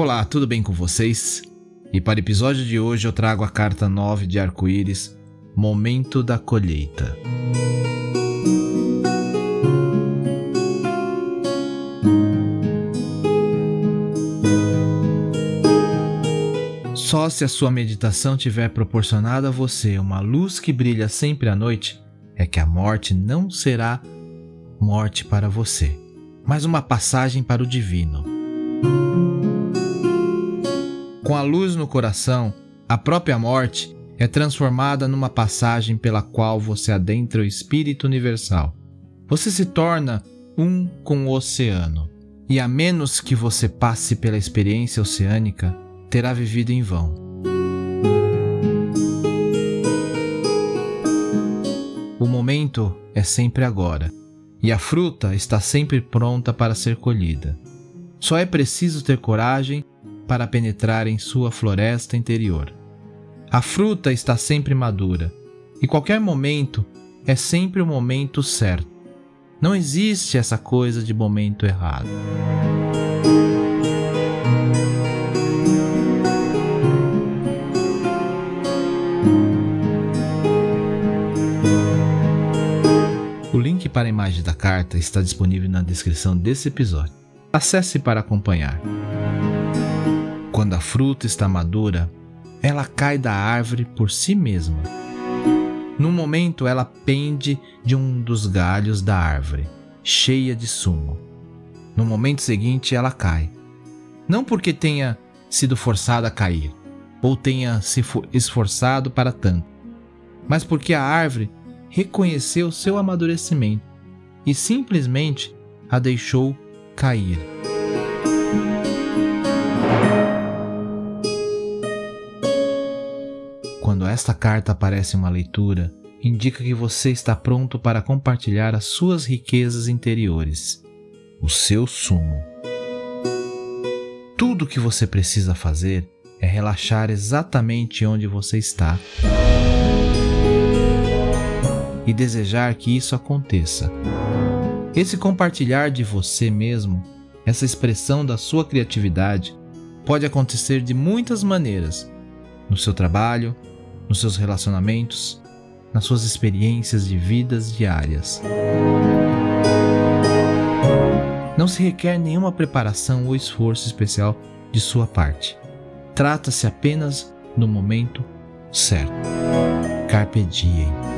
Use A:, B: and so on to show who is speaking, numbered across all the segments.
A: Olá, tudo bem com vocês? E para o episódio de hoje eu trago a carta 9 de arco-íris, Momento da Colheita. Só se a sua meditação tiver proporcionado a você uma luz que brilha sempre à noite, é que a morte não será morte para você, mas uma passagem para o divino. Com a luz no coração, a própria morte é transformada numa passagem pela qual você adentra o espírito universal. Você se torna um com o oceano, e a menos que você passe pela experiência oceânica, terá vivido em vão. O momento é sempre agora, e a fruta está sempre pronta para ser colhida. Só é preciso ter coragem para penetrar em sua floresta interior. A fruta está sempre madura, e qualquer momento é sempre o momento certo. Não existe essa coisa de momento errado. O link para a imagem da carta está disponível na descrição desse episódio. Acesse para acompanhar. Quando a fruta está madura, ela cai da árvore por si mesma. No momento, ela pende de um dos galhos da árvore, cheia de sumo. No momento seguinte, ela cai. Não porque tenha sido forçada a cair, ou tenha se esforçado para tanto, mas porque a árvore reconheceu seu amadurecimento e simplesmente a deixou cair. Quando esta carta aparece em uma leitura, indica que você está pronto para compartilhar as suas riquezas interiores, o seu sumo. Tudo o que você precisa fazer é relaxar exatamente onde você está e desejar que isso aconteça. Esse compartilhar de você mesmo, essa expressão da sua criatividade, pode acontecer de muitas maneiras: no seu trabalho, nos seus relacionamentos, nas suas experiências de vidas diárias. Não se requer nenhuma preparação ou esforço especial de sua parte. Trata-se apenas do momento certo. Carpe diem.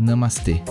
A: Namastê.